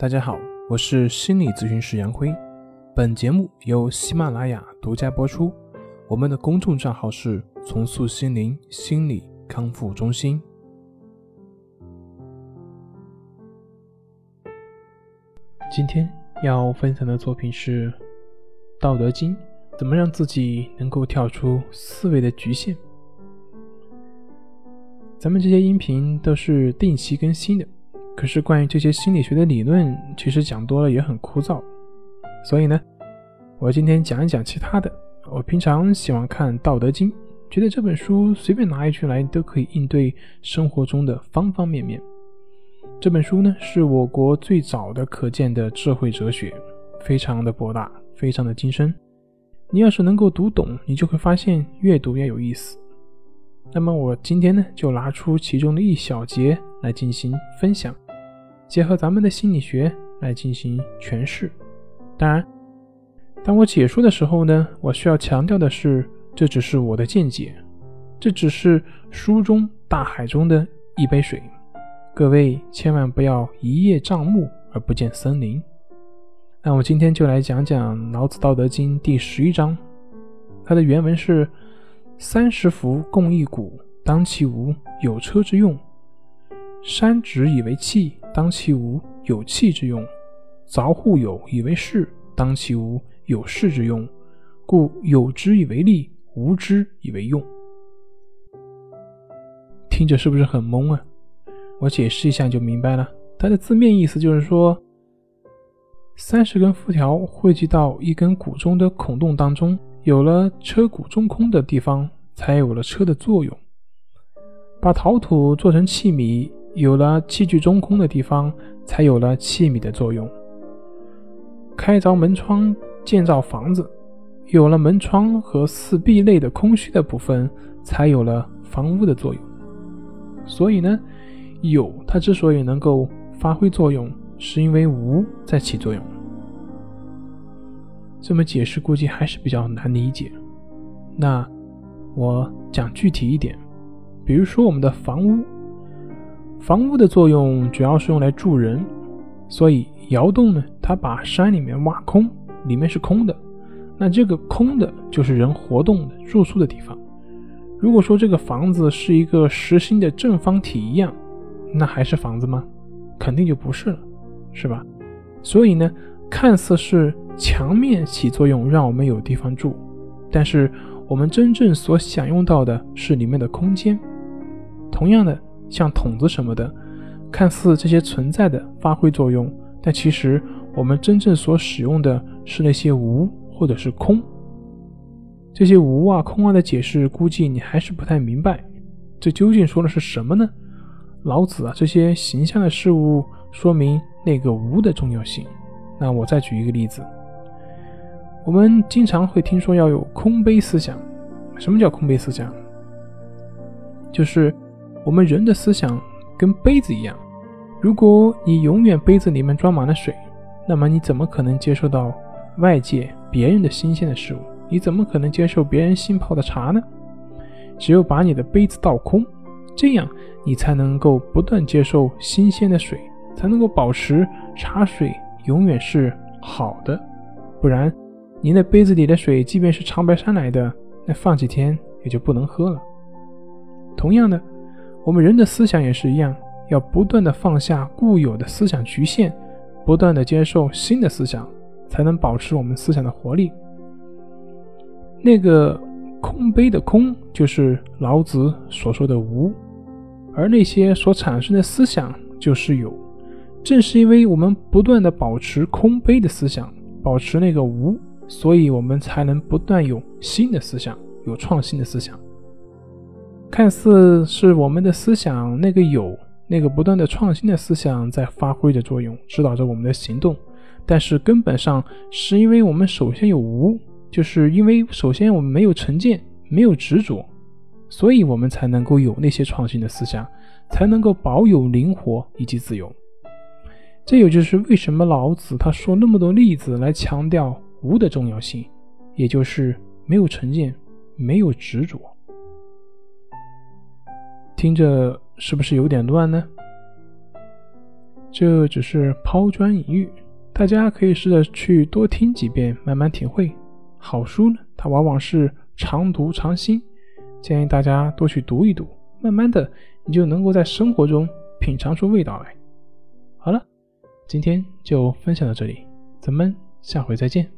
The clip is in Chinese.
大家好，我是心理咨询师杨辉。本节目由喜马拉雅独家播出。我们的公众账号是“重塑心灵心理康复中心”。今天要分享的作品是《道德经》，怎么让自己能够跳出思维的局限？咱们这些音频都是定期更新的。可是，关于这些心理学的理论，其实讲多了也很枯燥。所以呢，我今天讲一讲其他的。我平常喜欢看《道德经》，觉得这本书随便拿一句来都可以应对生活中的方方面面。这本书呢，是我国最早的可见的智慧哲学，非常的博大，非常的精深。你要是能够读懂，你就会发现越读越有意思。那么我今天呢，就拿出其中的一小节来进行分享。结合咱们的心理学来进行诠释。当然，当我解说的时候呢，我需要强调的是，这只是我的见解，这只是书中大海中的一杯水。各位千万不要一叶障目而不见森林。那我今天就来讲讲《老子·道德经》第十一章，它的原文是：“三十辐共一毂，当其无，有车之用；山直以为器。”当其无有器之用，凿户有以为室，当其无有室之用，故有之以为利，无之以为用。听着是不是很懵啊？我解释一下就明白了。它的字面意思就是说，三十根辐条汇集到一根毂中的孔洞当中，有了车毂中空的地方，才有了车的作用。把陶土做成器皿。有了器具中空的地方，才有了器皿的作用。开凿门窗建造房子，有了门窗和四壁内的空虚的部分，才有了房屋的作用。所以呢，有它之所以能够发挥作用，是因为无在起作用。这么解释估计还是比较难理解。那我讲具体一点，比如说我们的房屋。房屋的作用主要是用来住人，所以窑洞呢，它把山里面挖空，里面是空的，那这个空的就是人活动的、住宿的地方。如果说这个房子是一个实心的正方体一样，那还是房子吗？肯定就不是了，是吧？所以呢，看似是墙面起作用让我们有地方住，但是我们真正所享用到的是里面的空间。同样的。像筒子什么的，看似这些存在的发挥作用，但其实我们真正所使用的是那些无或者是空。这些无啊、空啊的解释，估计你还是不太明白，这究竟说的是什么呢？老子啊，这些形象的事物说明那个无的重要性。那我再举一个例子，我们经常会听说要有空杯思想。什么叫空杯思想？就是。我们人的思想跟杯子一样，如果你永远杯子里面装满了水，那么你怎么可能接受到外界别人的新鲜的事物？你怎么可能接受别人新泡的茶呢？只有把你的杯子倒空，这样你才能够不断接受新鲜的水，才能够保持茶水永远是好的。不然，您的杯子里的水即便是长白山来的，那放几天也就不能喝了。同样的。我们人的思想也是一样，要不断的放下固有的思想局限，不断的接受新的思想，才能保持我们思想的活力。那个空杯的空，就是老子所说的无，而那些所产生的思想就是有。正是因为我们不断的保持空杯的思想，保持那个无，所以我们才能不断有新的思想，有创新的思想。看似是我们的思想那个有那个不断的创新的思想在发挥着作用，指导着我们的行动，但是根本上是因为我们首先有无，就是因为首先我们没有成见，没有执着，所以我们才能够有那些创新的思想，才能够保有灵活以及自由。这也就是为什么老子他说那么多例子来强调无的重要性，也就是没有成见，没有执着。听着是不是有点乱呢？这只是抛砖引玉，大家可以试着去多听几遍，慢慢体会。好书呢，它往往是常读常新，建议大家多去读一读，慢慢的，你就能够在生活中品尝出味道来。好了，今天就分享到这里，咱们下回再见。